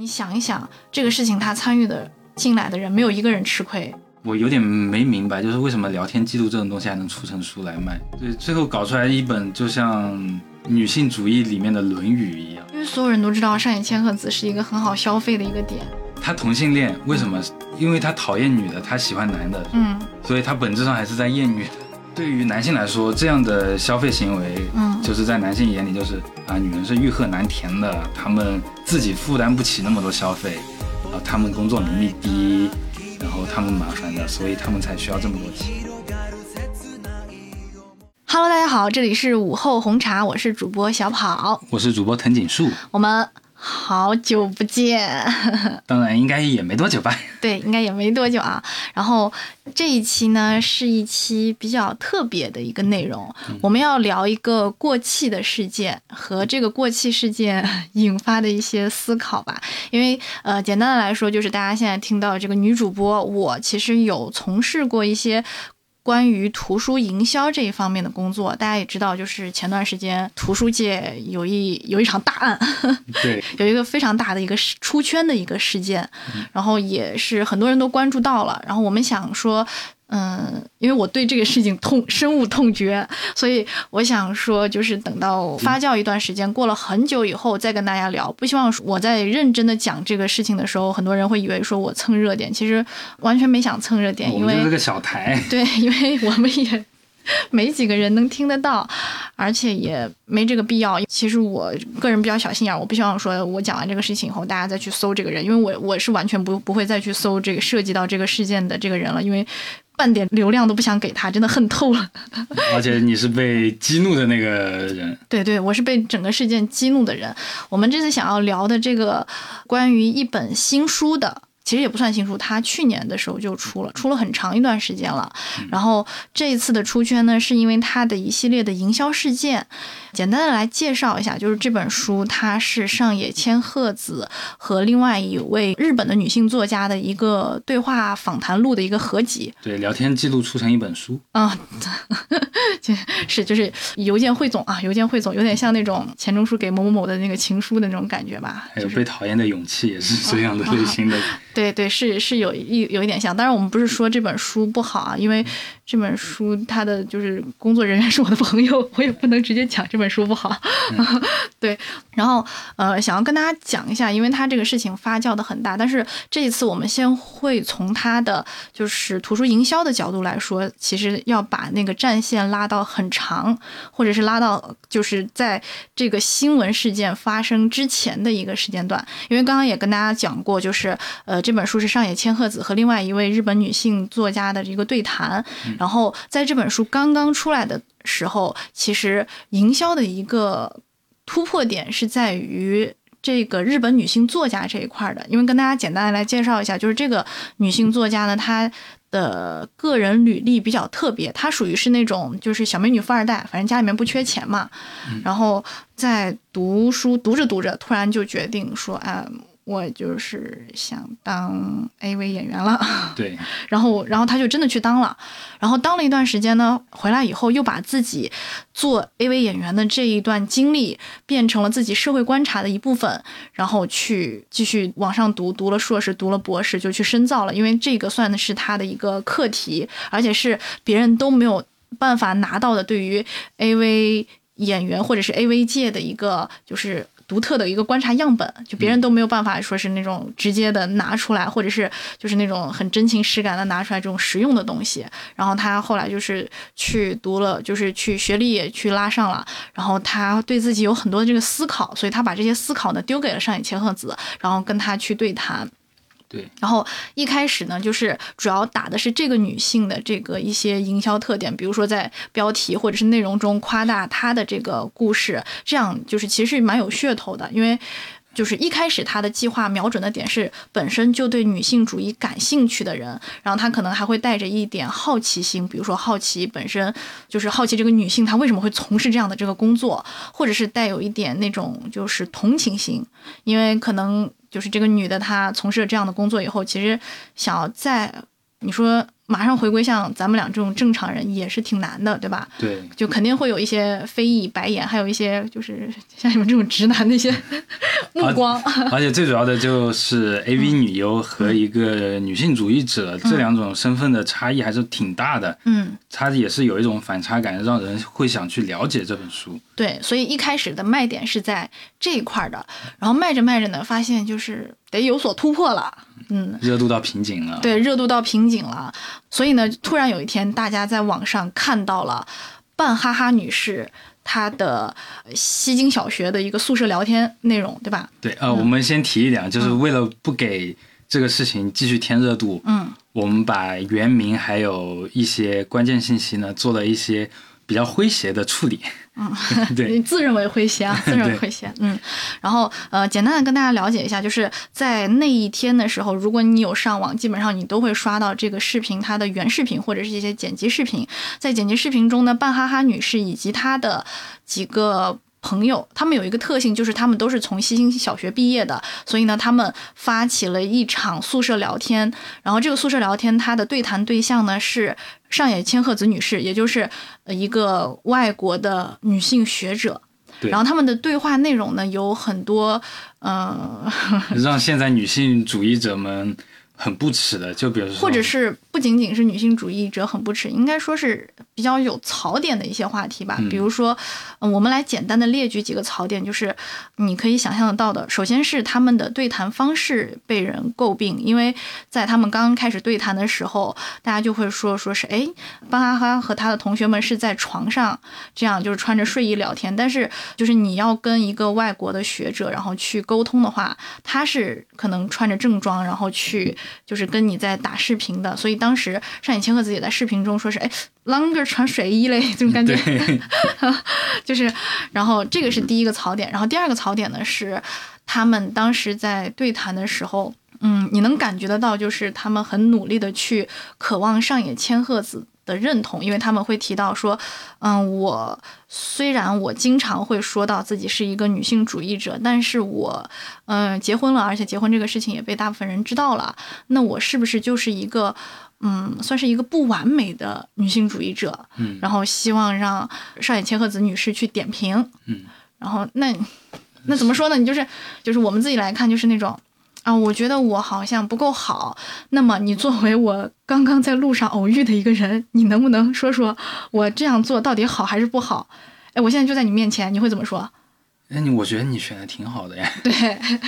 你想一想，这个事情他参与的进来的人，没有一个人吃亏。我有点没明白，就是为什么聊天记录这种东西还能出成书来卖？对，最后搞出来一本就像女性主义里面的《论语》一样。因为所有人都知道上野千鹤子是一个很好消费的一个点。他同性恋，为什么？因为他讨厌女的，他喜欢男的。嗯，所以他本质上还是在厌女的。对于男性来说，这样的消费行为，嗯，就是在男性眼里就是啊，女人是欲壑难填的，他们自己负担不起那么多消费，啊，他们工作能力低。然后他们麻烦的，所以他们才需要这么多钱。Hello，大家好，这里是午后红茶，我是主播小跑，我是主播藤井树，我们。好久不见，当然应该也没多久吧？对，应该也没多久啊。然后这一期呢是一期比较特别的一个内容，我们要聊一个过气的事件和这个过气事件引发的一些思考吧。因为呃，简单的来说，就是大家现在听到这个女主播，我其实有从事过一些。关于图书营销这一方面的工作，大家也知道，就是前段时间图书界有一有一场大案，对，有一个非常大的一个出圈的一个事件，然后也是很多人都关注到了，然后我们想说。嗯，因为我对这个事情痛深恶痛绝，所以我想说，就是等到发酵一段时间，过了很久以后再跟大家聊。不希望我在认真的讲这个事情的时候，很多人会以为说我蹭热点，其实完全没想蹭热点，因为是个小台。对，因为我们也没几个人能听得到，而且也没这个必要。其实我个人比较小心眼，我不希望说我讲完这个事情以后，大家再去搜这个人，因为我我是完全不不会再去搜这个涉及到这个事件的这个人了，因为。半点流量都不想给他，真的恨透了。而且你是被激怒的那个人，对对，我是被整个事件激怒的人。我们这次想要聊的这个关于一本新书的。其实也不算新书，它去年的时候就出了，出了很长一段时间了。然后这一次的出圈呢，是因为它的一系列的营销事件。简单的来介绍一下，就是这本书它是上野千鹤子和另外一位日本的女性作家的一个对话访谈录的一个合集。对，聊天记录出成一本书。啊，是就是邮件汇总啊，邮件汇总，有点像那种钱钟书给某某某的那个情书的那种感觉吧。还有被讨厌的勇气也是这样的类型的。对对，是是有一有一点像，当然我们不是说这本书不好啊，因为这本书它的就是工作人员 是我的朋友，我也不能直接讲这本书不好。对，然后呃，想要跟大家讲一下，因为它这个事情发酵的很大，但是这一次我们先会从它的就是图书营销的角度来说，其实要把那个战线拉到很长，或者是拉到就是在这个新闻事件发生之前的一个时间段，因为刚刚也跟大家讲过，就是呃。这本书是上野千鹤子和另外一位日本女性作家的一个对谈。然后在这本书刚刚出来的时候，其实营销的一个突破点是在于这个日本女性作家这一块的。因为跟大家简单的来介绍一下，就是这个女性作家呢，她。的个人履历比较特别，她属于是那种就是小美女富二代，反正家里面不缺钱嘛。然后在读书读着读着，突然就决定说，哎。我就是想当 AV 演员了，对，然后，然后他就真的去当了，然后当了一段时间呢，回来以后又把自己做 AV 演员的这一段经历变成了自己社会观察的一部分，然后去继续往上读，读了硕士，读了博士，就去深造了，因为这个算的是他的一个课题，而且是别人都没有办法拿到的，对于 AV 演员或者是 AV 界的一个就是。独特的一个观察样本，就别人都没有办法说是那种直接的拿出来，或者是就是那种很真情实感的拿出来这种实用的东西。然后他后来就是去读了，就是去学历也去拉上了。然后他对自己有很多的这个思考，所以他把这些思考呢丢给了上野千鹤子，然后跟他去对谈。对，然后一开始呢，就是主要打的是这个女性的这个一些营销特点，比如说在标题或者是内容中夸大她的这个故事，这样就是其实蛮有噱头的。因为就是一开始他的计划瞄准的点是本身就对女性主义感兴趣的人，然后他可能还会带着一点好奇心，比如说好奇本身就是好奇这个女性她为什么会从事这样的这个工作，或者是带有一点那种就是同情心，因为可能。就是这个女的，她从事了这样的工作以后，其实想要在你说马上回归像咱们俩这种正常人也是挺难的，对吧？对，就肯定会有一些非议、白眼，还有一些就是像你们这种直男的一些 目光。而且最主要的就是 A V 女优和一个女性主义者这两种身份的差异还是挺大的。嗯，它也是有一种反差感，让人会想去了解这本书。对，所以一开始的卖点是在这一块的，然后卖着卖着呢，发现就是得有所突破了。嗯，热度到瓶颈了。对，热度到瓶颈了。所以呢，突然有一天，大家在网上看到了半哈哈女士她的西京小学的一个宿舍聊天内容，对吧？对，呃，我们先提一点，就是为了不给这个事情继续添热度，嗯，我们把原名还有一些关键信息呢，做了一些比较诙谐的处理。嗯，对，自认为诙谐啊，自认为诙谐。嗯，然后呃，简单的跟大家了解一下，就是在那一天的时候，如果你有上网，基本上你都会刷到这个视频它的原视频或者是一些剪辑视频。在剪辑视频中呢，半哈哈女士以及她的几个。朋友，他们有一个特性，就是他们都是从西京小学毕业的，所以呢，他们发起了一场宿舍聊天。然后这个宿舍聊天，他的对谈对象呢是上野千鹤子女士，也就是一个外国的女性学者。然后他们的对话内容呢有很多，嗯，让现在女性主义者们。很不耻的，就比如说，或者是不仅仅是女性主义者很不耻，应该说是比较有槽点的一些话题吧。比如说，嗯，我们来简单的列举几个槽点，就是你可以想象得到的。首先是他们的对谈方式被人诟病，因为在他们刚刚开始对谈的时候，大家就会说，说是哎，巴哈哈和他的同学们是在床上这样就是穿着睡衣聊天，但是就是你要跟一个外国的学者然后去沟通的话，他是可能穿着正装然后去。就是跟你在打视频的，所以当时上野千鹤子也在视频中说是，哎，longer 穿睡衣嘞，这种感觉，就是，然后这个是第一个槽点，然后第二个槽点呢是，他们当时在对谈的时候，嗯，你能感觉得到，就是他们很努力的去渴望上野千鹤子。的认同，因为他们会提到说，嗯，我虽然我经常会说到自己是一个女性主义者，但是我，嗯，结婚了，而且结婚这个事情也被大部分人知道了，那我是不是就是一个，嗯，算是一个不完美的女性主义者？嗯，然后希望让上野千鹤子女士去点评。嗯，然后那那怎么说呢？你就是就是我们自己来看，就是那种。啊，我觉得我好像不够好。那么，你作为我刚刚在路上偶遇的一个人，你能不能说说我这样做到底好还是不好？哎，我现在就在你面前，你会怎么说？哎，你我觉得你选的挺好的呀。对，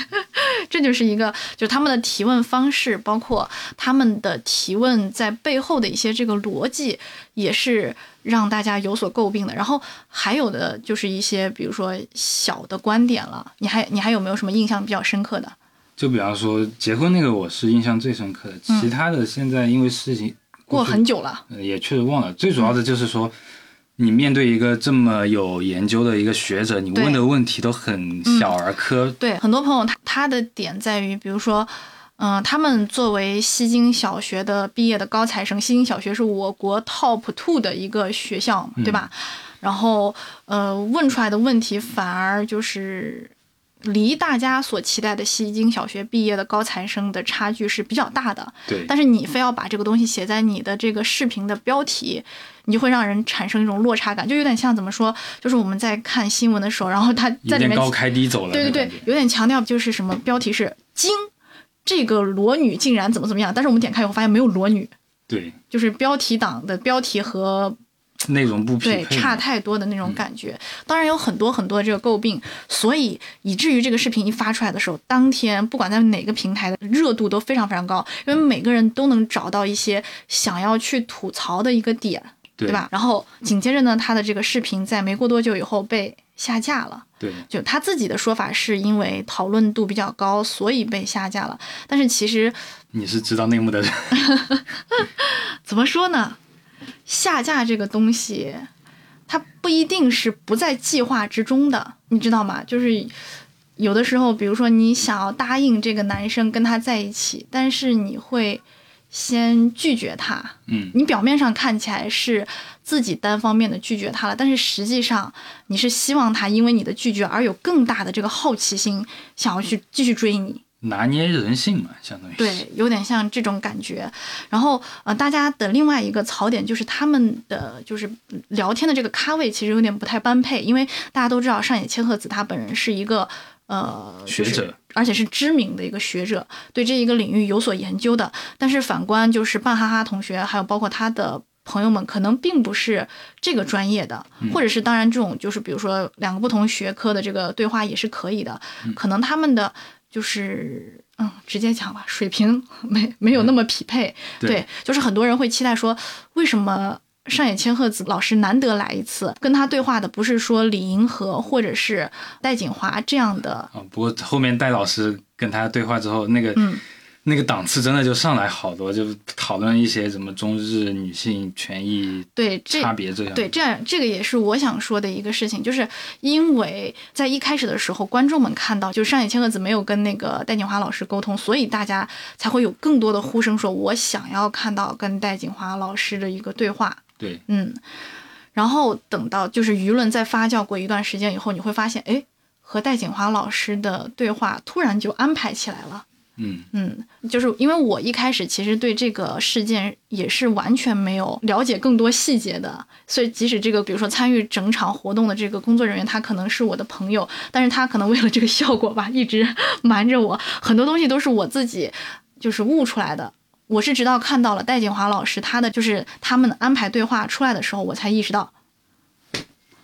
这就是一个，就是他们的提问方式，包括他们的提问在背后的一些这个逻辑，也是让大家有所诟病的。然后还有的就是一些，比如说小的观点了。你还你还有没有什么印象比较深刻的？就比方说结婚那个，我是印象最深刻的。其他的现在因为事情过很久了，也确实忘了。最主要的就是说，你面对一个这么有研究的一个学者，你问的问题都很小儿科。对，很多朋友他他的点在于，比如说，嗯，他们作为西京小学的毕业的高材生，西京小学是我国 top two 的一个学校，对吧？然后，呃，问出来的问题反而就是。离大家所期待的西京小学毕业的高材生的差距是比较大的。对。但是你非要把这个东西写在你的这个视频的标题，你就会让人产生一种落差感，就有点像怎么说？就是我们在看新闻的时候，然后他在里面高开低走了。对对对，有点强调就是什么标题是“惊”，这个裸女竟然怎么怎么样？但是我们点开以后发现没有裸女。对。就是标题党的标题和。内容不匹配，对，差太多的那种感觉。当然有很多很多的这个诟病，所以以至于这个视频一发出来的时候，当天不管在哪个平台的热度都非常非常高，因为每个人都能找到一些想要去吐槽的一个点，对吧？然后紧接着呢，他的这个视频在没过多久以后被下架了。对，就他自己的说法是因为讨论度比较高，所以被下架了。但是其实你是知道内幕的人，怎么说呢？下架这个东西，它不一定是不在计划之中的，你知道吗？就是有的时候，比如说你想要答应这个男生跟他在一起，但是你会先拒绝他。嗯，你表面上看起来是自己单方面的拒绝他了，但是实际上你是希望他因为你的拒绝而有更大的这个好奇心，想要去继续追你。拿捏人性嘛，相当于对，有点像这种感觉。然后呃，大家的另外一个槽点就是他们的就是聊天的这个咖位其实有点不太般配，因为大家都知道上野千鹤子她本人是一个呃学者，就是而且是知名的一个学者，对这一个领域有所研究的。但是反观就是半哈哈同学，还有包括他的。朋友们可能并不是这个专业的，或者是当然这种就是比如说两个不同学科的这个对话也是可以的，可能他们的就是嗯直接讲吧，水平没没有那么匹配，对。就是很多人会期待说，为什么上野千鹤子老师难得来一次，跟他对话的不是说李银河或者是戴锦华这样的，啊，不过后面戴老师跟他对话之后，那个嗯。那个档次真的就上来好多，就讨论一些什么中日女性权益对差别这样。对，这样这个也是我想说的一个事情，就是因为在一开始的时候，观众们看到就上野千鹤子没有跟那个戴锦华老师沟通，所以大家才会有更多的呼声说，我想要看到跟戴锦华老师的一个对话。对，嗯，然后等到就是舆论在发酵过一段时间以后，你会发现，哎，和戴锦华老师的对话突然就安排起来了。嗯嗯，就是因为我一开始其实对这个事件也是完全没有了解更多细节的，所以即使这个比如说参与整场活动的这个工作人员，他可能是我的朋友，但是他可能为了这个效果吧，一直 瞒着我，很多东西都是我自己就是悟出来的。我是直到看到了戴锦华老师他的就是他们的安排对话出来的时候，我才意识到，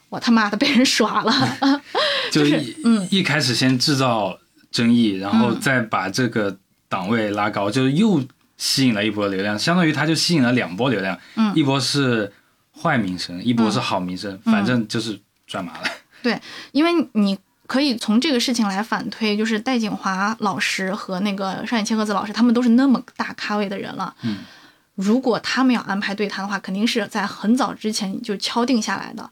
我他妈的被人耍了，就是嗯，一开始先制造。争议，然后再把这个档位拉高，就又吸引了一波流量，相当于它就吸引了两波流量，嗯。一波是坏名声，一波是好名声，反正就是赚麻了。对，因为你可以从这个事情来反推，就是戴景华老师和那个上野千鹤子老师，他们都是那么大咖位的人了，嗯，如果他们要安排对谈的话，肯定是在很早之前就敲定下来的。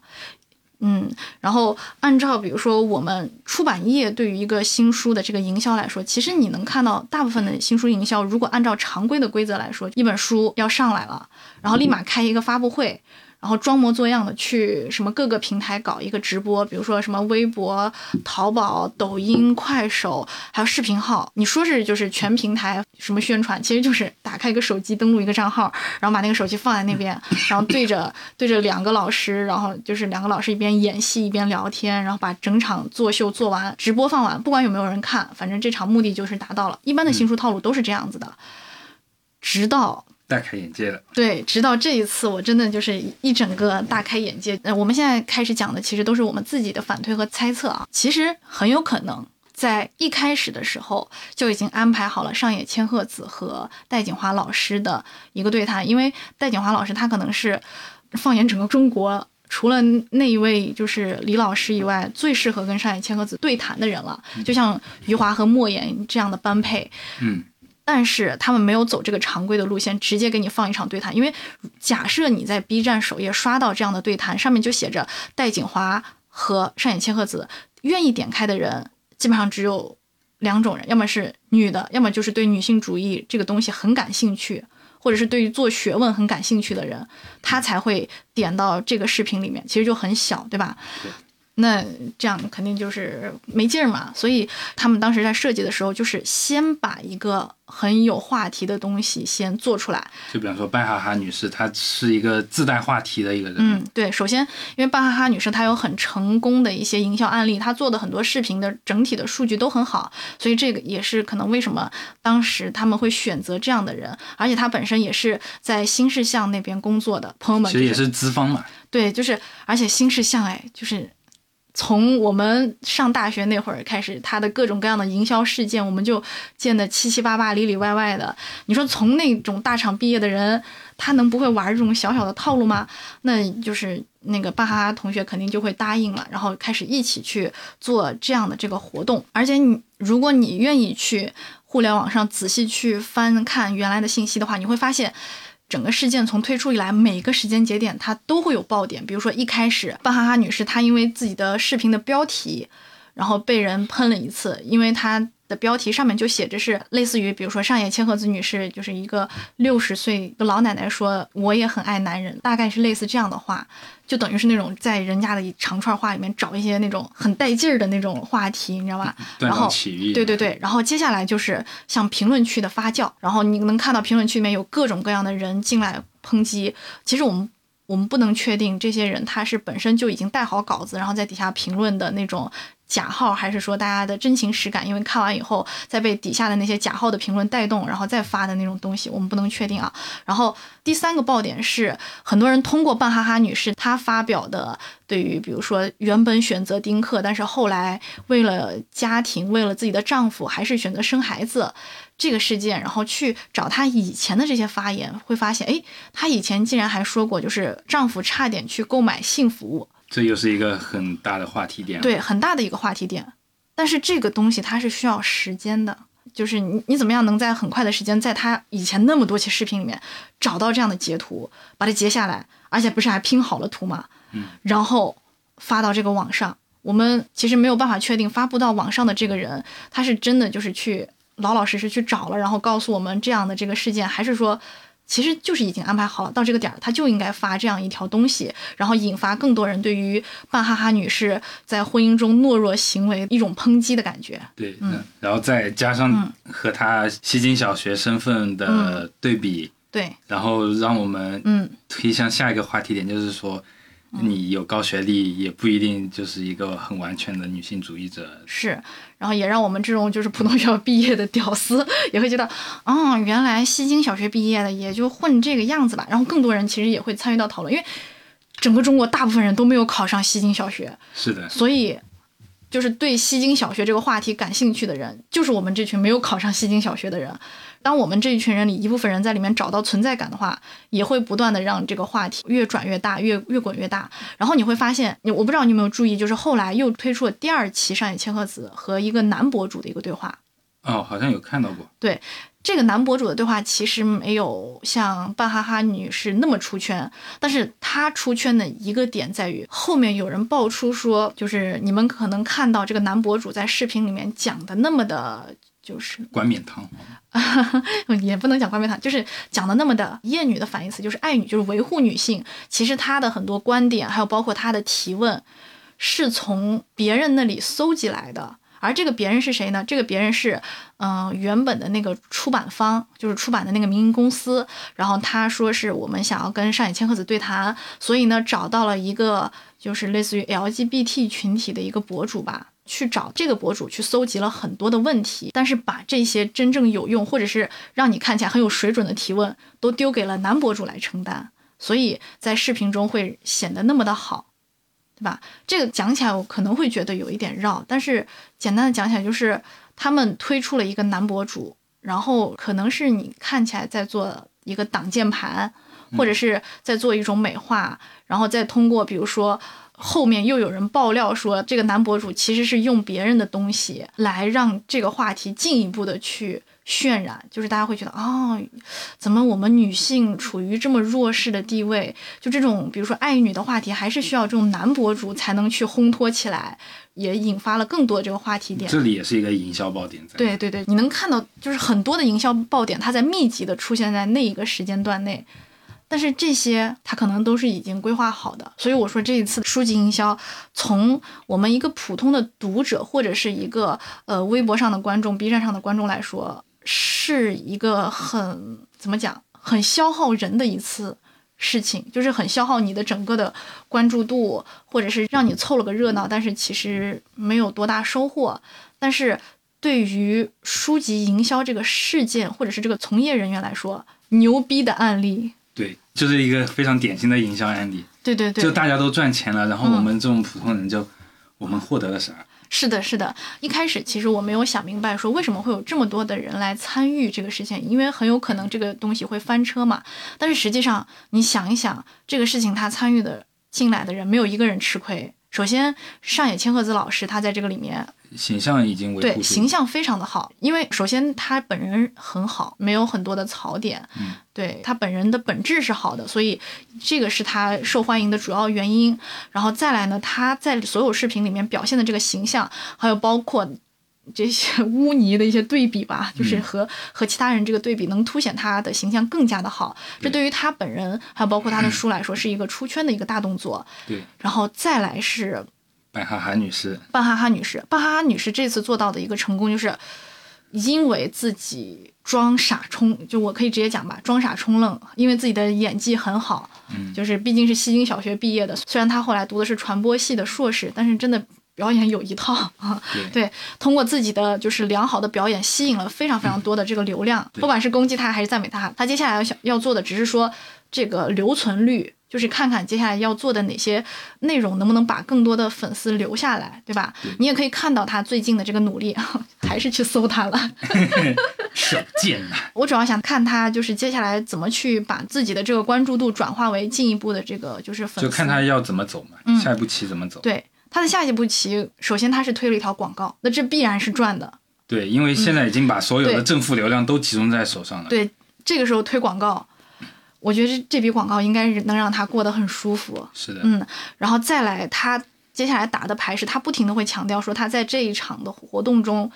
嗯，然后按照比如说我们出版业对于一个新书的这个营销来说，其实你能看到大部分的新书营销，如果按照常规的规则来说，一本书要上来了，然后立马开一个发布会。然后装模作样的去什么各个平台搞一个直播，比如说什么微博、淘宝、抖音、快手，还有视频号。你说是就是全平台什么宣传，其实就是打开一个手机，登录一个账号，然后把那个手机放在那边，然后对着对着两个老师，然后就是两个老师一边演戏一边聊天，然后把整场作秀做完，直播放完，不管有没有人看，反正这场目的就是达到了。一般的新书套路都是这样子的，直到。大开眼界了，对，直到这一次，我真的就是一整个大开眼界。呃，我们现在开始讲的，其实都是我们自己的反推和猜测啊。其实很有可能在一开始的时候就已经安排好了上野千鹤子和戴锦华老师的一个对谈，因为戴锦华老师他可能是放眼整个中国，除了那一位就是李老师以外，最适合跟上野千鹤子对谈的人了。就像余华和莫言这样的般配，嗯。但是他们没有走这个常规的路线，直接给你放一场对谈。因为假设你在 B 站首页刷到这样的对谈，上面就写着戴锦华和上野千鹤子，愿意点开的人基本上只有两种人，要么是女的，要么就是对女性主义这个东西很感兴趣，或者是对于做学问很感兴趣的人，他才会点到这个视频里面。其实就很小，对吧？那这样肯定就是没劲儿嘛，所以他们当时在设计的时候，就是先把一个很有话题的东西先做出来。就比方说，半哈哈女士，她是一个自带话题的一个人。嗯，对，首先，因为半哈哈女士她有很成功的一些营销案例，她做的很多视频的整体的数据都很好，所以这个也是可能为什么当时他们会选择这样的人，而且她本身也是在新世相那边工作的朋友们，其实也是资方嘛。对，就是而且新世相，哎，就是。从我们上大学那会儿开始，他的各种各样的营销事件，我们就见得七七八八、里里外外的。你说从那种大厂毕业的人，他能不会玩这种小小的套路吗？那就是那个巴哈哈同学肯定就会答应了，然后开始一起去做这样的这个活动。而且你如果你愿意去互联网上仔细去翻看原来的信息的话，你会发现。整个事件从推出以来，每个时间节点它都会有爆点。比如说一开始，范哈哈女士她因为自己的视频的标题，然后被人喷了一次，因为她的标题上面就写着是类似于，比如说上野千鹤子女士就是一个六十岁的老奶奶说我也很爱男人，大概是类似这样的话，就等于是那种在人家的一长串话里面找一些那种很带劲儿的那种话题，你知道吧？然后对对对，然后接下来就是像评论区的发酵，然后你能看到评论区里面有各种各样的人进来抨击。其实我们我们不能确定这些人他是本身就已经带好稿子，然后在底下评论的那种。假号还是说大家的真情实感？因为看完以后再被底下的那些假号的评论带动，然后再发的那种东西，我们不能确定啊。然后第三个爆点是，很多人通过半哈哈女士她发表的对于比如说原本选择丁克，但是后来为了家庭，为了自己的丈夫，还是选择生孩子这个事件，然后去找她以前的这些发言，会发现，哎，她以前竟然还说过，就是丈夫差点去购买性服务。这又是一个很大的话题点，对，很大的一个话题点。但是这个东西它是需要时间的，就是你你怎么样能在很快的时间，在他以前那么多期视频里面找到这样的截图，把它截下来，而且不是还拼好了图吗？嗯，然后发到这个网上。我们其实没有办法确定发布到网上的这个人，他是真的就是去老老实实去找了，然后告诉我们这样的这个事件，还是说？其实就是已经安排好了，到这个点儿他就应该发这样一条东西，然后引发更多人对于半哈哈女士在婚姻中懦弱行为一种抨击的感觉。对，嗯，然后再加上和他西京小学身份的对比，对，然后让我们嗯推向下一个话题点，就是说。你有高学历也不一定就是一个很完全的女性主义者。是，然后也让我们这种就是普通学校毕业的屌丝也会觉得，哦，原来西京小学毕业的也就混这个样子吧。然后更多人其实也会参与到讨论，因为整个中国大部分人都没有考上西京小学。是的。所以，就是对西京小学这个话题感兴趣的人，就是我们这群没有考上西京小学的人。当我们这一群人里一部分人在里面找到存在感的话，也会不断的让这个话题越转越大，越越滚越大。然后你会发现，你我不知道你有没有注意，就是后来又推出了第二期上野千鹤子和一个男博主的一个对话。哦，好像有看到过。对，这个男博主的对话其实没有像半哈哈女士那么出圈，但是他出圈的一个点在于后面有人爆出说，就是你们可能看到这个男博主在视频里面讲的那么的。就是冠冕堂皇，也不能讲冠冕堂，就是讲的那么的厌女的反义词，就是爱女，就是维护女性。其实她的很多观点，还有包括她的提问，是从别人那里搜集来的。而这个别人是谁呢？这个别人是，嗯，原本的那个出版方，就是出版的那个民营公司。然后他说是我们想要跟上野千鹤子对谈，所以呢找到了一个就是类似于 LGBT 群体的一个博主吧。去找这个博主去搜集了很多的问题，但是把这些真正有用或者是让你看起来很有水准的提问都丢给了男博主来承担，所以在视频中会显得那么的好，对吧？这个讲起来我可能会觉得有一点绕，但是简单的讲起来就是他们推出了一个男博主，然后可能是你看起来在做一个挡箭盘，或者是在做一种美化，然后再通过比如说。后面又有人爆料说，这个男博主其实是用别人的东西来让这个话题进一步的去渲染，就是大家会觉得，哦，怎么我们女性处于这么弱势的地位？就这种，比如说爱女的话题，还是需要这种男博主才能去烘托起来，也引发了更多这个话题点。这里也是一个营销爆点。对对对，你能看到，就是很多的营销爆点，它在密集的出现在那一个时间段内。但是这些他可能都是已经规划好的，所以我说这一次书籍营销，从我们一个普通的读者或者是一个呃微博上的观众、B 站上的观众来说，是一个很怎么讲，很消耗人的一次事情，就是很消耗你的整个的关注度，或者是让你凑了个热闹，但是其实没有多大收获。但是对于书籍营销这个事件或者是这个从业人员来说，牛逼的案例。对，就是一个非常典型的营销案例。对对对，就大家都赚钱了，然后我们这种普通人就，我们获得了啥？是的，是的。一开始其实我没有想明白，说为什么会有这么多的人来参与这个事情，因为很有可能这个东西会翻车嘛。但是实际上，你想一想，这个事情他参与的进来的人，没有一个人吃亏。首先，上野千鹤子老师他在这个里面。形象已经对形象非常的好，因为首先他本人很好，没有很多的槽点，嗯，对他本人的本质是好的，所以这个是他受欢迎的主要原因。然后再来呢，他在所有视频里面表现的这个形象，还有包括这些 污泥的一些对比吧，就是和和其他人这个对比，能凸显他的形象更加的好。这对于他本人，还有包括他的书来说，是一个出圈的一个大动作。对，然后再来是半哈哈女士，半哈哈女士，半哈哈女士这次做到的一个成功就是。因为自己装傻充，就我可以直接讲吧，装傻充愣。因为自己的演技很好，嗯，就是毕竟是西京小学毕业的，虽然他后来读的是传播系的硕士，但是真的表演有一套啊。对，通过自己的就是良好的表演，吸引了非常非常多的这个流量。不管是攻击他还是赞美他，他接下来要想要做的，只是说这个留存率。就是看看接下来要做的哪些内容，能不能把更多的粉丝留下来，对吧？你也可以看到他最近的这个努力，还是去搜他了。少见呐！我主要想看他就是接下来怎么去把自己的这个关注度转化为进一步的这个就是粉丝。就看他要怎么走嘛，下一步棋怎么走？对他的下一步棋，首先他是推了一条广告，那这必然是赚的。对，因为现在已经把所有的正负流量都集中在手上了。对，这个时候推广告。我觉得这这笔广告应该是能让他过得很舒服。是的，嗯，然后再来，他接下来打的牌是，他不停的会强调说，他在这一场的活动中，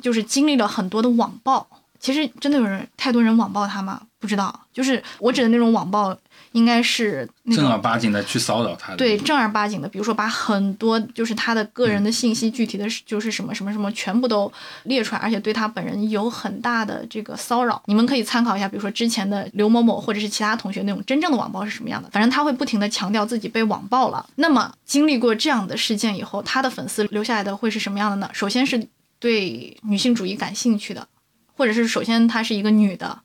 就是经历了很多的网暴。其实真的有人太多人网暴他吗？不知道，就是我指的那种网暴。应该是正儿八经的去骚扰他，对正儿八经的，比如说把很多就是他的个人的信息，具体的就是什么什么什么，全部都列出来，而且对他本人有很大的这个骚扰。你们可以参考一下，比如说之前的刘某某或者是其他同学那种真正的网暴是什么样的。反正他会不停的强调自己被网暴了。那么经历过这样的事件以后，他的粉丝留下来的会是什么样的呢？首先是对女性主义感兴趣的，或者是首先她是一个女的，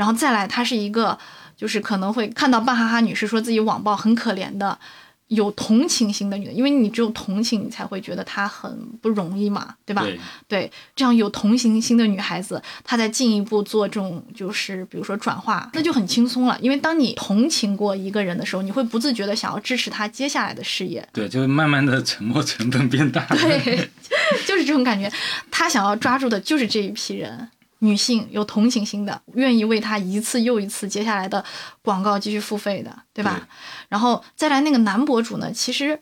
然后再来她是一个。就是可能会看到半哈哈女士说自己网暴很可怜的，有同情心的女的，因为你只有同情，你才会觉得她很不容易嘛，对吧？对，这样有同情心的女孩子，她再进一步做这种就是比如说转化，那就很轻松了。因为当你同情过一个人的时候，你会不自觉的想要支持他接下来的事业。对，就是慢慢的沉默成本变大。对，就是这种感觉。他想要抓住的就是这一批人。女性有同情心的，愿意为他一次又一次接下来的广告继续付费的，对吧？然后再来那个男博主呢，其实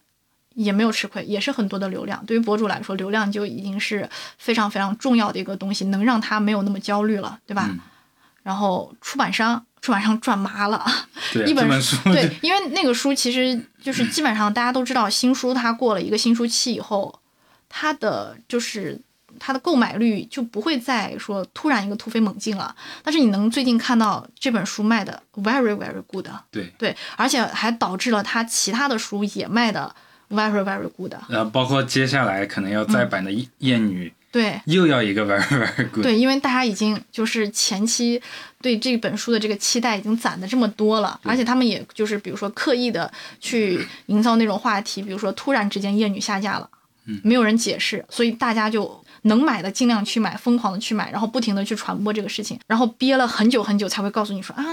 也没有吃亏，也是很多的流量。对于博主来说，流量就已经是非常非常重要的一个东西，能让他没有那么焦虑了，对吧？然后出版商，出版商赚麻了，一本书对，因为那个书其实就是基本上大家都知道，新书它过了一个新书期以后，它的就是。它的购买率就不会再说突然一个突飞猛进了，但是你能最近看到这本书卖的 very very good，对。对，而且还导致了他其他的书也卖的 very very good，然后包括接下来可能要再版的《艳女》，对，又要一个 very very good，对，因为大家已经就是前期对这本书的这个期待已经攒的这么多了，而且他们也就是比如说刻意的去营造那种话题，比如说突然之间《艳女》下架了，嗯，没有人解释，所以大家就。能买的尽量去买，疯狂的去买，然后不停的去传播这个事情，然后憋了很久很久才会告诉你说啊，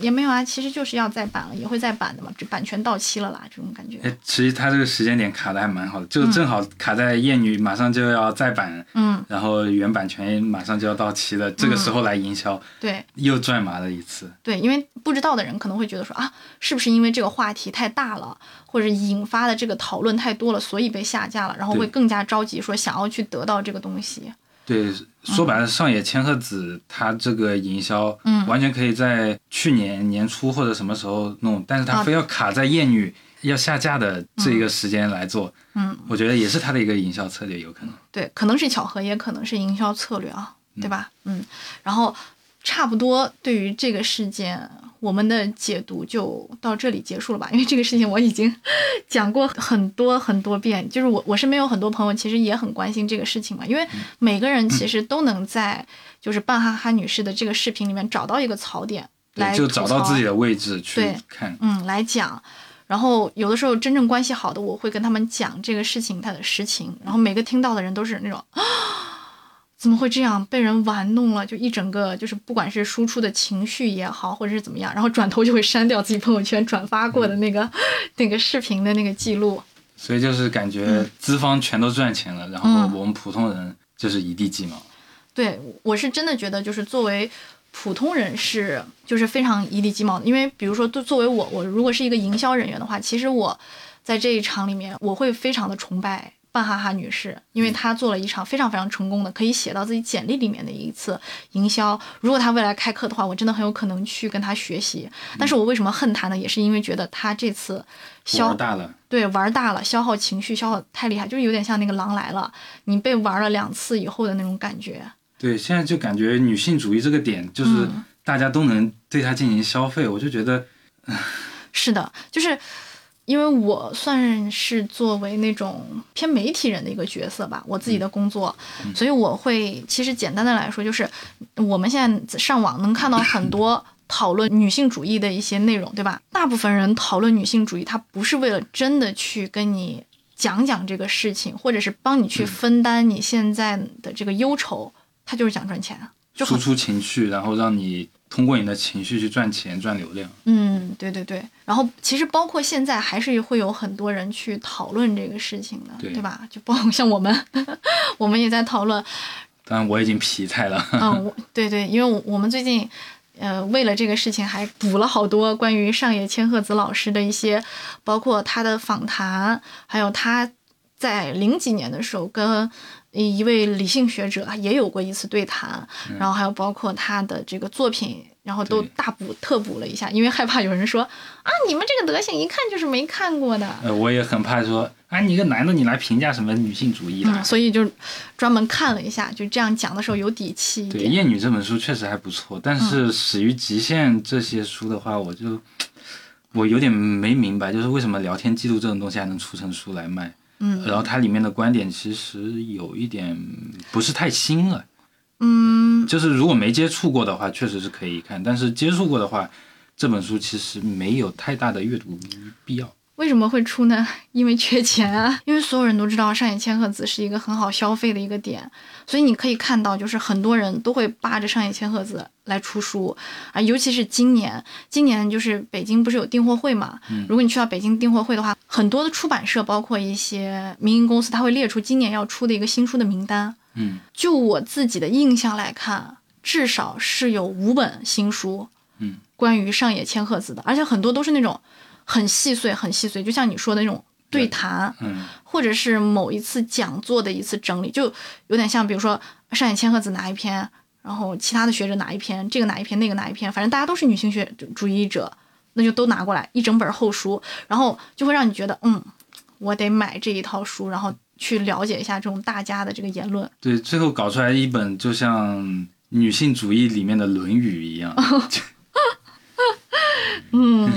也没有啊，其实就是要再版了，也会再版的嘛，这版权到期了啦，这种感觉。哎，其实他这个时间点卡的还蛮好的，就正好卡在艳女马上就要再版，嗯，然后原版权马上就要到期了，这个时候来营销，对，又赚麻了一次。对，因为不知道的人可能会觉得说啊，是不是因为这个话题太大了，或者引发的这个讨论太多了，所以被下架了，然后会更加着急说想要去得到这个东西。对，说白了，上野千鹤子他这个营销，嗯，完全可以在去年年初或者什么时候弄，但是他非要卡在艳女要下架的这一个时间来做，嗯，我觉得也是他的一个营销策略，有可能。对，可能是巧合，也可能是营销策略啊，对吧？嗯，然后差不多对于这个事件。我们的解读就到这里结束了吧？因为这个事情我已经 讲过很多很多遍，就是我我身边有很多朋友其实也很关心这个事情嘛，因为每个人其实都能在就是半哈哈女士的这个视频里面找到一个槽点来就找到自己的位置去看，嗯，来讲。然后有的时候真正关系好的，我会跟他们讲这个事情它的实情，然后每个听到的人都是那种啊。怎么会这样被人玩弄了？就一整个就是不管是输出的情绪也好，或者是怎么样，然后转头就会删掉自己朋友圈转发过的那个那个视频的那个记录。所以就是感觉资方全都赚钱了，然后我们普通人就是一地鸡毛。对，我是真的觉得就是作为普通人是就是非常一地鸡毛的，因为比如说作作为我，我如果是一个营销人员的话，其实我在这一场里面我会非常的崇拜。半哈哈女士，因为她做了一场非常非常成功的，可以写到自己简历里面的一次营销。如果她未来开课的话，我真的很有可能去跟她学习。但是我为什么恨她呢？也是因为觉得她这次消玩大了，对玩大了，消耗情绪消耗太厉害，就是有点像那个狼来了，你被玩了两次以后的那种感觉。对，现在就感觉女性主义这个点，就是大家都能对她进行消费，我就觉得，是的，就是。因为我算是作为那种偏媒体人的一个角色吧，我自己的工作，所以我会其实简单的来说，就是我们现在上网能看到很多 讨论女性主义的一些内容，对吧？大部分人讨论女性主义，他不是为了真的去跟你讲讲这个事情，或者是帮你去分担你现在的这个忧愁，他就是想赚钱，就输出情绪，然后让你。通过你的情绪去赚钱赚流量，嗯，对对对。然后其实包括现在还是会有很多人去讨论这个事情的，对吧？就包括像我们，我们也在讨论。当然我已经疲态了。嗯，对对，因为我们最近，呃，为了这个事情还补了好多关于上野千鹤子老师的一些，包括他的访谈，还有他在零几年的时候跟。一位理性学者也有过一次对谈，然后还有包括他的这个作品，然后都大补特补了一下，因为害怕有人说啊，你们这个德行一看就是没看过的。呃，我也很怕说啊，你个男的你来评价什么女性主义的，所以就专门看了一下，就这样讲的时候有底气。对，《厌女》这本书确实还不错，但是《始于极限》这些书的话，我就 我有点没明白，就是为什么聊天记录这种东西还能出成书来卖。嗯，然后它里面的观点其实有一点不是太新了，嗯，就是如果没接触过的话，确实是可以看，但是接触过的话，这本书其实没有太大的阅读必要。为什么会出呢？因为缺钱啊！因为所有人都知道上野千鹤子是一个很好消费的一个点，所以你可以看到，就是很多人都会扒着上野千鹤子来出书啊。尤其是今年，今年就是北京不是有订货会嘛？如果你去到北京订货会的话，很多的出版社，包括一些民营公司，他会列出今年要出的一个新书的名单。嗯，就我自己的印象来看，至少是有五本新书，嗯，关于上野千鹤子的，而且很多都是那种。很细碎，很细碎，就像你说的那种对谈，嗯，或者是某一次讲座的一次整理，就有点像，比如说上野千鹤子哪一篇，然后其他的学者哪一篇，这个哪一篇，那个哪一篇，反正大家都是女性学主义者，那就都拿过来一整本厚书，然后就会让你觉得，嗯，我得买这一套书，然后去了解一下这种大家的这个言论。对，最后搞出来一本就像女性主义里面的《论语》一样。嗯，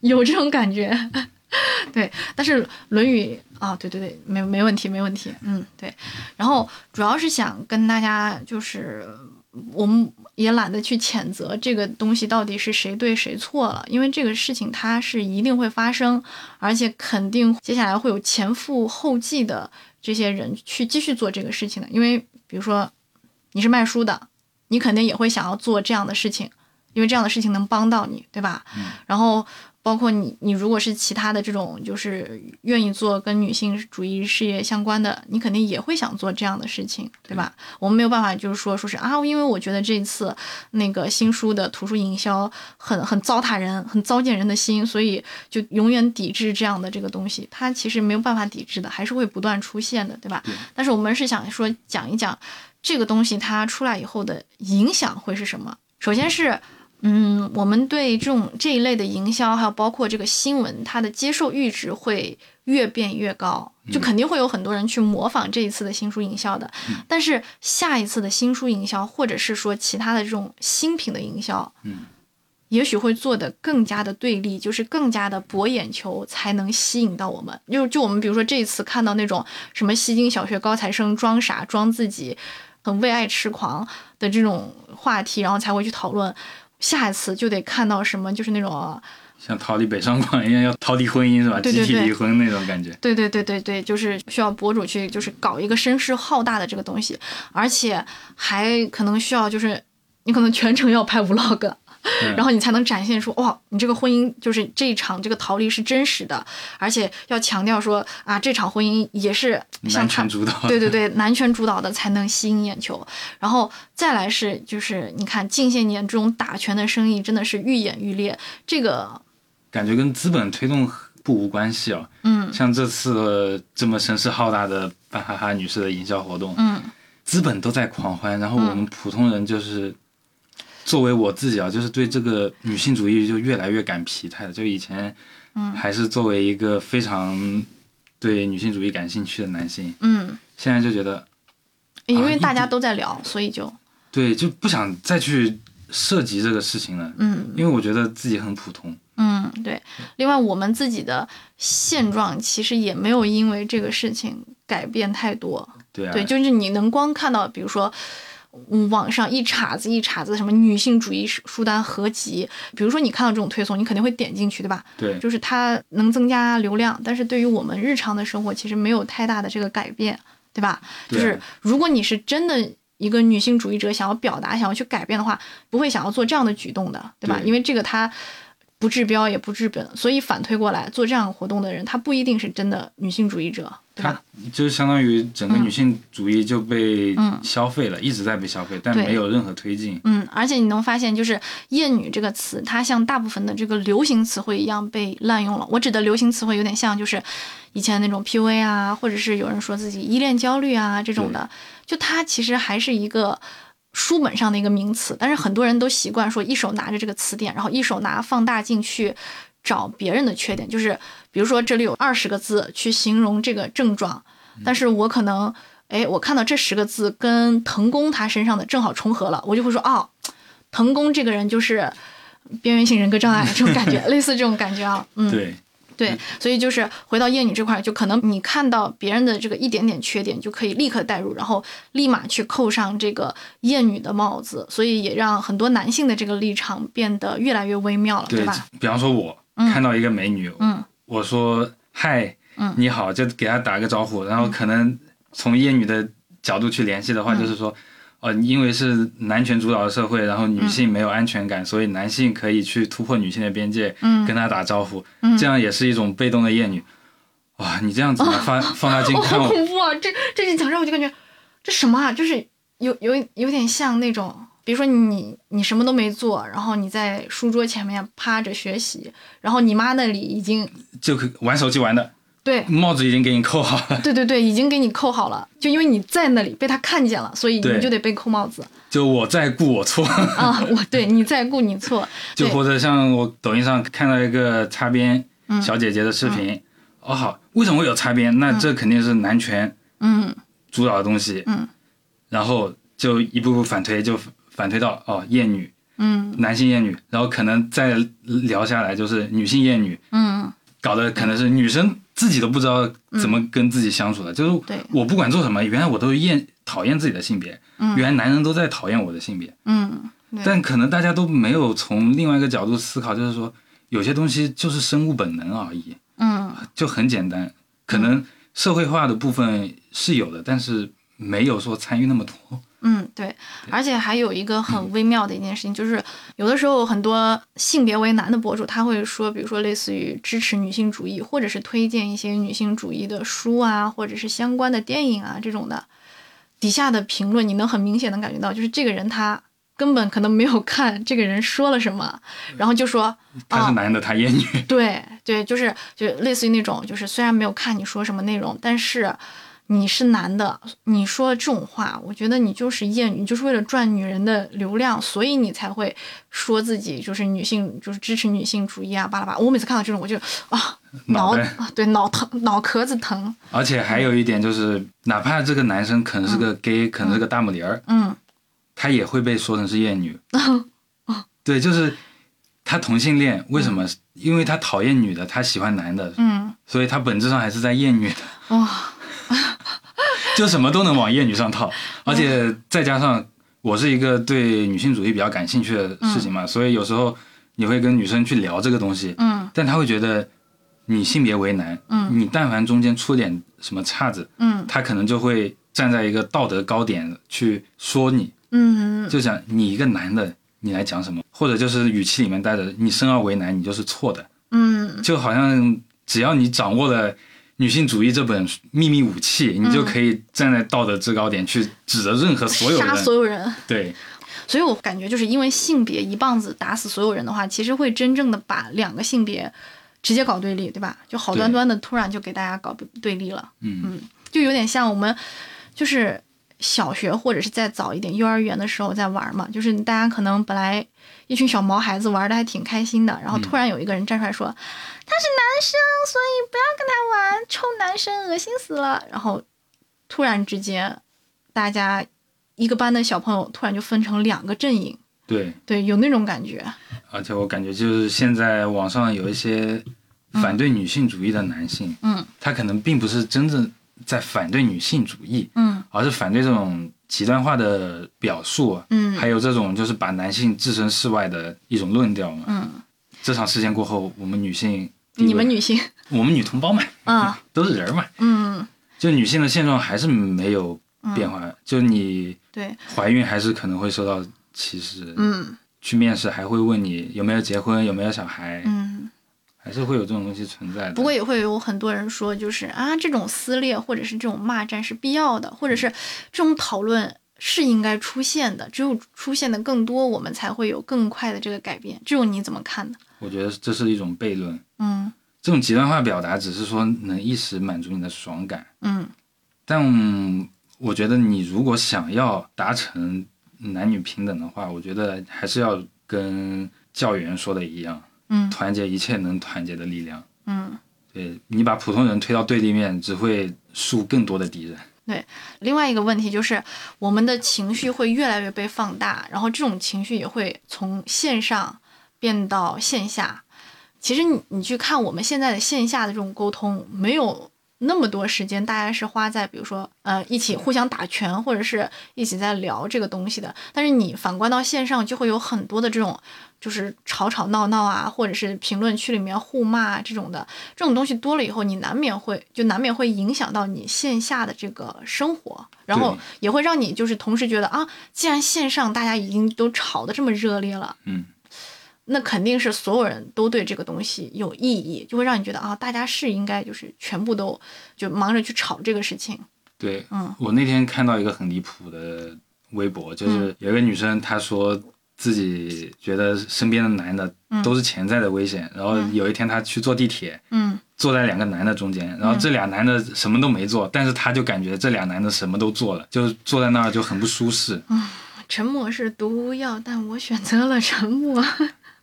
有这种感觉，对。但是《论语》啊，对对对，没没问题，没问题。嗯，对。然后主要是想跟大家，就是我们也懒得去谴责这个东西到底是谁对谁错了，因为这个事情它是一定会发生，而且肯定接下来会有前赴后继的这些人去继续做这个事情的。因为比如说你是卖书的，你肯定也会想要做这样的事情。因为这样的事情能帮到你，对吧？然后包括你，你如果是其他的这种，就是愿意做跟女性主义事业相关的，你肯定也会想做这样的事情，对吧？我们没有办法，就是说，说是啊，因为我觉得这次那个新书的图书营销很很糟蹋人，很糟践人的心，所以就永远抵制这样的这个东西。它其实没有办法抵制的，还是会不断出现的，对吧？但是我们是想说讲一讲这个东西它出来以后的影响会是什么。首先是。嗯，我们对这种这一类的营销，还有包括这个新闻，它的接受阈值会越变越高，就肯定会有很多人去模仿这一次的新书营销的。但是下一次的新书营销，或者是说其他的这种新品的营销，嗯，也许会做的更加的对立，就是更加的博眼球，才能吸引到我们。就就我们比如说这一次看到那种什么西京小学高材生装傻装自己很为爱痴狂的这种话题，然后才会去讨论。下一次就得看到什么，就是那种像逃离北上广一样要逃离婚姻是吧？集体离婚那种感觉。对对对对对，就是需要博主去就是搞一个声势浩大的这个东西，而且还可能需要就是你可能全程要拍 vlog。然后你才能展现出哇，你这个婚姻就是这一场这个逃离是真实的，而且要强调说啊，这场婚姻也是男权主导，对对对，男权主导的才能吸引眼球。然后再来是就是你看近些年这种打拳的生意真的是愈演愈烈，这个感觉跟资本推动不无关系啊。嗯，像这次这么声势浩大的办哈哈女士的营销活动，嗯。资本都在狂欢，然后我们普通人就是，作为我自己啊，就是对这个女性主义就越来越感疲态了。就以前，嗯还是作为一个非常对女性主义感兴趣的男性，嗯，现在就觉得因为大家都在聊，所以就对，就不想再去涉及这个事情了，嗯因为我觉得自己很普通。嗯对。另外，我们自己的现状其实也没有因为这个事情改变太多。对啊，对，就是你能光看到，比如说。嗯网上一茬子一茬子什么女性主义书书单合集，比如说你看到这种推送，你肯定会点进去，对吧？对就是它能增加流量，但是对于我们日常的生活其实没有太大的这个改变，对吧？就是如果你是真的一个女性主义者，想要表达、想要去改变的话，不会想要做这样的举动的，对吧？对因为这个它不治标也不治本，所以反推过来做这样活动的人，他不一定是真的女性主义者，它就是相当于整个嗯女性主义就被嗯消费了，一直在被消费，但没有任何推进。嗯，而且你能发现，就是“厌女”这个词，它像大部分的这个流行词汇一样被滥用了。我指的流行词汇有点像，就是以前那种 PUA 啊，或者是有人说自己依恋焦虑啊这种的，就它其实还是一个书本上的一个名词，但是很多人都习惯说一手拿着这个词典，然后一手拿放大镜去找别人的缺点，就是比如说这里有二十个字去形容这个症状，但是我可能。哎，我看到这十个字跟腾宫他身上的正好重合了，我就会说哦，腾宫这个人就是边缘性人格障碍这种感觉，类似这种感觉啊，嗯，对，对，所以就是回到厌女这块儿，就可能你看到别人的这个一点点缺点，就可以立刻代入，然后立马去扣上这个厌女的帽子，所以也让很多男性的这个立场变得越来越微妙了，对对吧？，比方说我、看到一个美女，嗯我说嗨，嗯你好，就给他打个招呼，然后可能从厌女的角度去联系的话，嗯就是说。呃，因为是男权主导的社会，然后女嗯性没有安全感，所以男性可以去突破女性的边界，嗯跟他打招呼，嗯这样也是一种被动的厌女。哇，你这样子拿放 放大镜哦，看我，好恐怖啊！这这一讲让我就感觉这什么啊？就是有有有点像那种，比如说你你什么都没做，然后你在书桌前面趴着学习，然后你妈那里已经就可玩手机玩的，对帽子已经给你扣好了，对对对，已经给你扣好了，就因为你在那里被他看见了，所以你就得被扣帽子就我在顾我错。啊！我对你在顾你错，就或者像我抖音上看到一个擦边嗯小姐姐的视频，哦好，为什么会有擦边？那这肯定是男权嗯主导的东西，嗯然后就一步步反推，就反推到哦厌女，嗯男性厌女，然后可能再聊下来就是女性厌女，嗯，搞得可能是女生自己都不知道怎么跟自己相处的，就是对我不管做什么，原来我都厌讨厌自己的性别，嗯原来男人都在讨厌我的性别。嗯但可能大家都没有从另外一个角度思考，就是说有些东西就是生物本能而已，嗯就很简单。可能社会化的部分是有的，但是没有说参与那么多。嗯，对，而且还有一个很微妙的一件事情，就是有的时候很多性别为男的博主，他会说，比如说类似于支持女性主义，或者是推荐一些女性主义的书啊，或者是相关的电影啊这种的，底下的评论你能很明显的感觉到，就是这个人他根本可能没有看这个人说了什么，然后就说他是男的，他厌女，对对，就是就类似于那种，就是虽然没有看你说什么内容，但是你是男的，你说这种话，我觉得你就是厌女，你就是为了赚女人的流量，所以你才会说自己就是女性，就是支持女性主义啊，巴拉巴。我每次看到这种，我就啊脑脑啊对脑疼脑壳子疼，而且还有一点就是，哪怕这个男生可能是个 gay，、可能是个大母驴儿，嗯他也会被说成是厌女。对，就是他同性恋，为什么？因为他讨厌女的，他喜欢男的，嗯所以他本质上还是在厌女的。哇就什么都能往厌女上套，而且再加上我是一个对女性主义比较感兴趣的事情嘛，所以有时候你会跟女生去聊这个东西，嗯。但她会觉得你性别为难，嗯。你但凡中间出点什么岔子，嗯。她可能就会站在一个道德高点去说你，嗯就想你一个男的，你来讲什么，或者就是语气里面带着你生而为男，你就是错的，嗯。就好像只要你掌握了女性主义这本秘密武器，你就可以站在道德制高点去指着任何所有杀人。所有人。对所以我感觉就是因为性别一棒子打死所有人的话，其实会真正的把两个性别直接搞对立，对吧？就好端端的突然就给大家搞对立了。嗯嗯，就有点像我们就是小学或者是再早一点幼儿园的时候在玩嘛，就是大家可能本来一群小毛孩子玩的还挺开心的，然后突然有一个人站出来说、他是男生，所以不要跟他玩，臭男生，恶心死了。然后突然之间，大家一个班的小朋友突然就分成两个阵营，对，对，有那种感觉。而且我感觉就是现在网上有一些反对女性主义的男性，嗯他可能并不是真正在反对女性主义，嗯。而是反对这种极端化的表述，嗯。还有这种就是把男性置身事外的一种论调嘛。嗯，这场事件过后，我们女性，你们女性。我们女同胞嘛，啊，都是人嘛，嗯，就女性的现状还是没有变化，就你对，怀孕还是可能会受到歧视，嗯。去面试还会问你有没有结婚，有没有小孩，嗯。还是会有这种东西存在的。不过也会有很多人说，就是啊，这种撕裂或者是这种骂战是必要的，或者是这种讨论是应该出现的。只有出现的更多，我们才会有更快的这个改变。这种你怎么看呢？我觉得这是一种悖论。嗯这种极端化表达只是说能一时满足你的爽感，嗯但我觉得你如果想要达成男女平等的话，我觉得还是要跟教员说的一样，嗯团结一切能团结的力量。嗯。对你把普通人推到对立面，只会树更多的敌人。对另外一个问题就是，我们的情绪会越来越被放大，然后这种情绪也会从线上变到线下。其实你你去看我们现在的线下的这种沟通，没有那么多时间，大家是花在比如说呃一起互相打拳，或者是一起在聊这个东西的。但是你反观到线上，就会有很多的这种就是吵吵闹闹啊，或者是评论区里面互骂啊这种的，这种东西多了以后，你难免会就难免会影响到你线下的这个生活，然后也会让你就是同时觉得啊，既然线上大家已经都吵得这么热烈了，嗯，那肯定是所有人都对这个东西有异议，就会让你觉得啊，大家是应该就是全部都就忙着去炒这个事情，对，嗯。我那天看到一个很离谱的微博，就是有一个女生她说自己觉得身边的男的都是潜在的危险，然后有一天她去坐地铁，嗯。坐在两个男的中间，然后这俩男的什么都没做，但是她就感觉这俩男的什么都做了，就坐在那儿就很不舒适。嗯沉默是毒药，但我选择了沉默。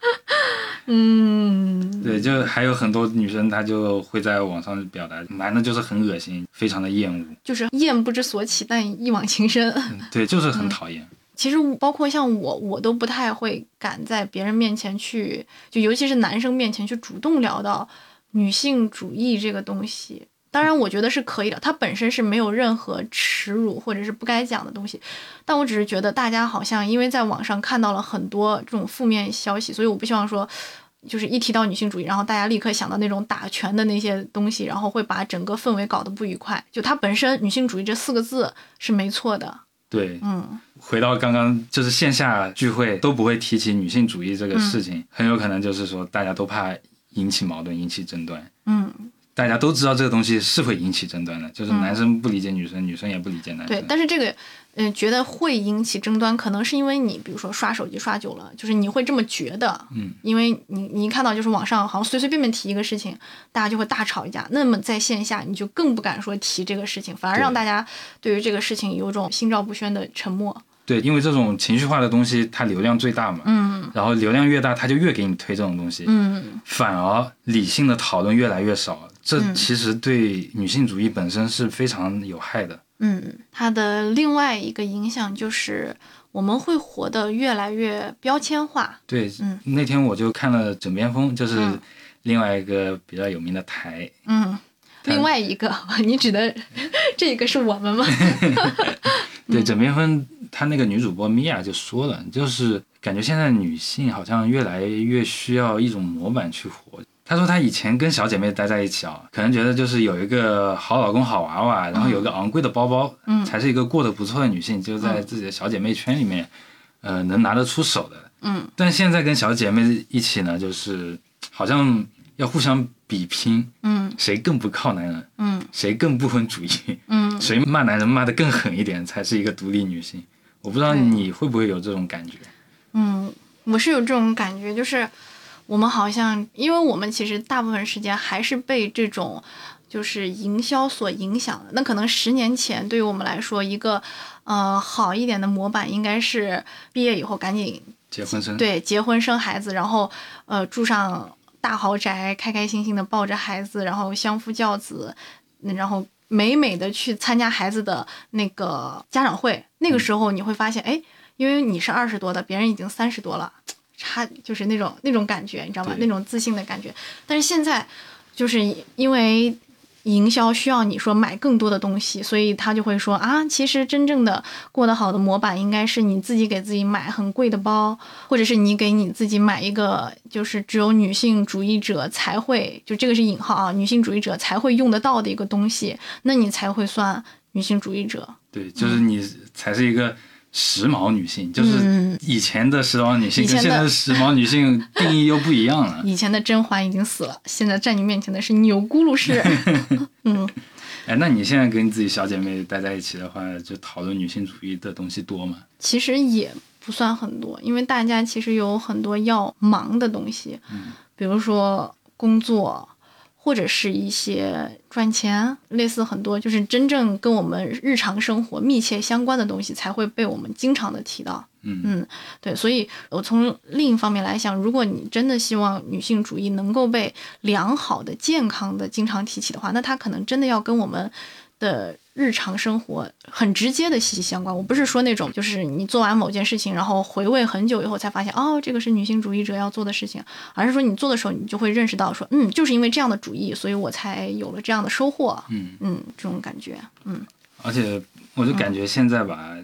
嗯，对，就还有很多女生她就会在网上表达，男的就是很恶心，非常的厌恶，就是厌不知所起，但一往情深。对，就是很讨厌。其实包括像我，我都不太会敢在别人面前去，就尤其是男生面前去主动聊到女性主义这个东西。当然，我觉得是可以的，它本身是没有任何耻辱或者是不该讲的东西。但我只是觉得大家好像因为在网上看到了很多这种负面消息，所以我不希望说，就是一提到女性主义，然后大家立刻想到那种打拳的那些东西，然后会把整个氛围搞得不愉快。就它本身“女性主义”这四个字是没错的，对，嗯回到刚刚，就是线下聚会都不会提起女性主义这个事情，很有可能就是说大家都怕引起矛盾、引起争端。嗯。大家都知道这个东西是会引起争端的，就是男生不理解女生，女生也不理解男生。对，但是这个，嗯、觉得会引起争端，可能是因为你，比如说刷手机刷久了，就是你会这么觉得，嗯，因为你你一看到就是网上好像随随便便提一个事情，大家就会大吵一架。那么在线下，你就更不敢说提这个事情，反而让大家对于这个事情有种心照不宣的沉默。对，因为这种情绪化的东西，它流量最大嘛，嗯然后流量越大，它就越给你推这种东西，嗯反而理性的讨论越来越少，这嗯其实对女性主义本身是非常有害的。嗯，它的另外一个影响就是我们会活得越来越标签化。对，嗯那天我就看了《枕边风》，就是嗯另外一个比较有名的台，嗯，另外一个，你指的 这个是我们吗？对，枕边风，她那个女主播米娅就说了，就是感觉现在女性好像越来越需要一种模板去活。她说她以前跟小姐妹待在一起啊，可能觉得就是有一个好老公、好娃娃，然后有一个昂贵的包包，嗯才是一个过得不错的女性，就在自己的小姐妹圈里面，呃，能拿得出手的。嗯但现在跟小姐妹一起呢，就是好像要互相比拼，嗯谁更不靠男人，嗯谁更不婚主义。嗯。谁骂男人骂得更狠一点，才是一个独立女性。我不知道你会不会有这种感觉。嗯，我是有这种感觉，就是我们好像，因为我们其实大部分时间还是被这种。就是营销所影响的。那可能十年前对于我们来说，一个呃好一点的模板应该是毕业以后赶紧结婚生对结婚生孩子，然后呃住上大豪宅，开开心心的抱着孩子，然后相夫教子，然后美美的去参加孩子的那个家长会。那个时候你会发现，哎，因为你是二十多的，别人已经三十多了。差就是那种那种感觉，你知道吗？那种自信的感觉。但是现在，就是因为营销需要你说买更多的东西，所以他就会说啊，其实真正的过得好的模板应该是你自己给自己买很贵的包，或者是你给你自己买一个就是只有女性主义者才会，就这个是引号啊，女性主义者才会用得到的一个东西，那你才会算女性主义者。对，就是你才是一个。时髦女性就是以前的时髦女性，跟现在的时髦女性 定义又不一样了。以前的甄嬛已经死了，现在站你面前的是钮钴禄氏。嗯，哎，那你现在跟自己小姐妹待在一起的话，就讨论女性主义的东西多吗？其实也不算很多，因为大家其实有很多要忙的东西，嗯，比如说工作。或者是一些赚钱，类似很多就是真正跟我们日常生活密切相关的东西，才会被我们经常的提到。嗯嗯，对，所以我从另一方面来想，如果你真的希望女性主义能够被良好的、健康的经常提起的话，那它可能真的要跟我们。的日常生活很直接的息息相关。我不是说那种，就是你做完某件事情，然后回味很久以后才发现，哦，这个是女性主义者要做的事情，而是说你做的时候，你就会认识到，说，嗯，就是因为这样的主义，所以我才有了这样的收获。嗯嗯，这种感觉，嗯。而且，我就感觉现在吧，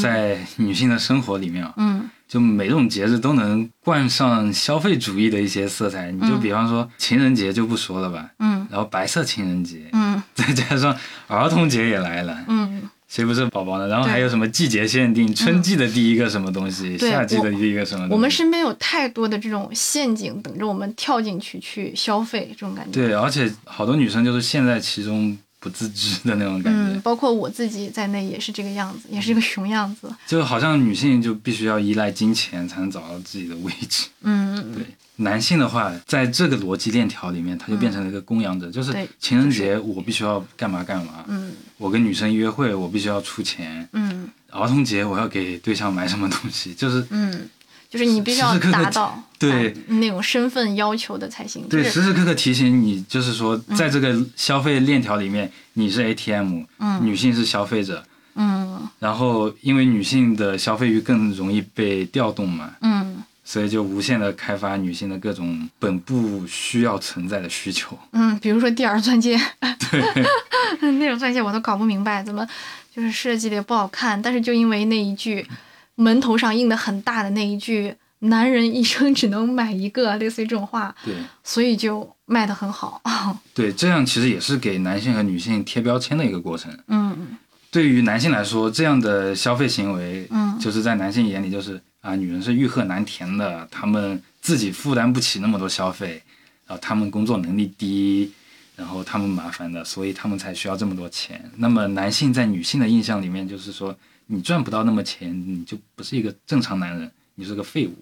在女性的生活里面，嗯。就每种节日都能冠上消费主义的一些色彩，你就比方说情人节就不说了吧，嗯，然后白色情人节，嗯，再加上儿童节也来了，嗯，谁不是宝宝呢？然后还有什么季节限定，春季的第一个什么东西，夏季的第一个什么？我们身边有太多的这种陷阱等着我们跳进去去消费，这种感觉。对，而且好多女生就是陷在其中。不自知的那种感觉，嗯，包括我自己在内也是这个样子，也是一个熊样子。就好像女性就必须要依赖金钱才能找到自己的位置，嗯对，男性的话，在这个逻辑链条里面，他就变成了一个供养者，就是情人节我必须要干嘛干嘛，嗯，我跟女生约会我必须要出钱，嗯，儿童节我要给对象买什么东西，就是嗯。就是你必须要达到对那种身份要求的才行。对，时时刻刻提醒你，就是说，在这个消费链条里面，你是 ATM，嗯，女性是消费者，嗯，然后因为女性的消费欲更容易被调动嘛，嗯，所以就无限的开发女性的各种本不需要存在的需求。嗯，比如说第二钻戒，对，那种钻戒我都搞不明白，怎么就是设计的也不好看，但是就因为那一句。门头上印的很大的那一句“男人一生只能买一个”，类似于这种话，对，所以就卖的很好。对，这样其实也是给男性和女性贴标签的一个过程。嗯，对于男性来说，这样的消费行为，嗯，就是在男性眼里就是啊，女人是欲壑难填的，他们自己负担不起那么多消费，然后他们工作能力低，然后他们麻烦的，所以他们才需要这么多钱。那么男性在女性的印象里面，就是说。你赚不到那么钱，你就不是一个正常男人，你是个废物。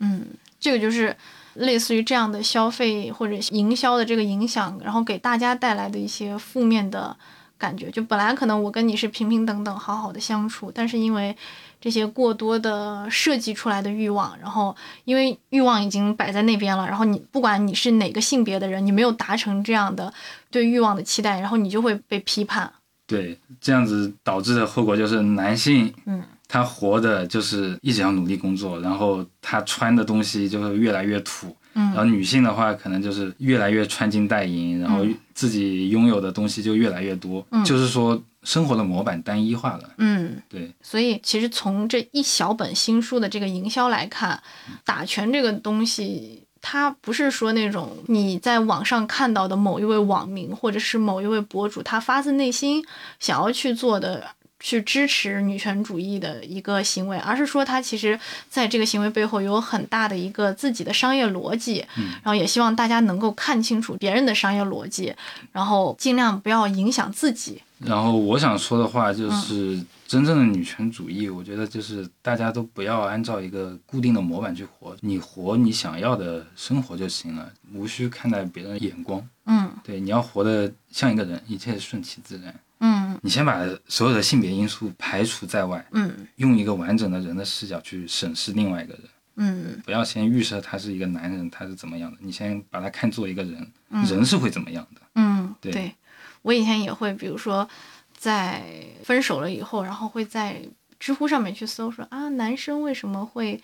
嗯，这个就是类似于这样的消费或者营销的这个影响，然后给大家带来的一些负面的感觉。就本来可能我跟你是平平等等、好好的相处，但是因为这些过多的设计出来的欲望，然后因为欲望已经摆在那边了，然后你不管你是哪个性别的人，你没有达成这样的对欲望的期待，然后你就会被批判。对，这样子导致的后果就是男性，嗯，他活的就是一直要努力工作，然后他穿的东西就会越来越土，嗯，然后女性的话可能就是越来越穿金戴银，然后自己拥有的东西就越来越多，嗯，就是说生活的模板单一化了，嗯，对，所以其实从这一小本新书的这个营销来看，打拳这个东西。他不是说那种你在网上看到的某一位网民或者是某一位博主，他发自内心想要去做的，去支持女权主义的一个行为，而是说他其实在这个行为背后有很大的一个自己的商业逻辑，嗯然后也希望大家能够看清楚别人的商业逻辑，然后尽量不要影响自己。然后我想说的话就是。真正的女权主义，我觉得就是大家都不要按照一个固定的模板去活，你活你想要的生活就行了，无需看待别人的眼光。嗯，对，你要活得像一个人，一切顺其自然。嗯。你先把所有的性别因素排除在外，嗯。用一个完整的人的视角去审视另外一个人，嗯。不要先预设他是一个男人，他是怎么样的，你先把他看作一个人，人是会怎么样的。嗯，对。对，我以前也会，比如说在分手了以后，然后会在知乎上面去搜说啊，男生为什么会。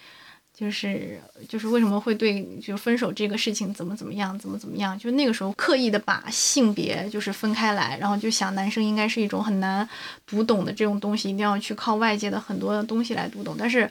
就是就是为什么会对就分手这个事情怎么怎么样怎么怎么样，就那个时候刻意的把性别就是分开来，然后就想男生应该是一种很难读懂的这种东西，一定要去靠外界的很多东西来读懂。但是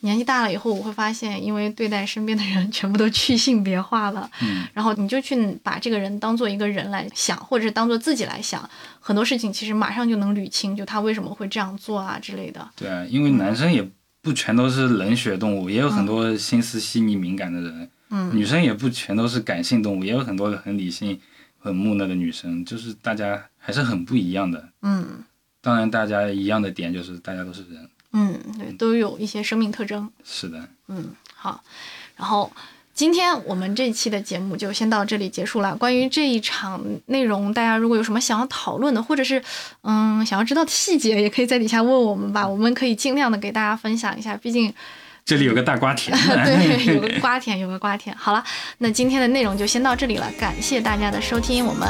年纪大了以后，我会发现，因为对待身边的人 全部都去性别化了，嗯，然后你就去把这个人当做一个人来想，或者是当做自己来想，很多事情其实马上就能捋清，就他为什么会这样做啊之类的。对啊，因为男生也不全都是冷血动物，也有很多心思细腻敏感的人。嗯女生也不全都是感性动物，也有很多很理性、很木讷的女生，就是大家还是很不一样的。嗯当然，大家一样的点就是大家都是人。嗯，对，都有一些生命特征。是的，嗯，好，然后今天我们这期的节目就先到这里结束了。关于这一场内容，大家如果有什么想要讨论的，或者是嗯想要知道的细节，也可以在底下问我们吧，我们可以尽量的给大家分享一下。毕竟，这里有个大瓜田 对，有个瓜田，有个瓜田。好了，那今天的内容就先到这里了，感谢大家的收听，我们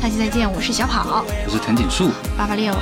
下期再见。我是小跑我是藤井树，八八六。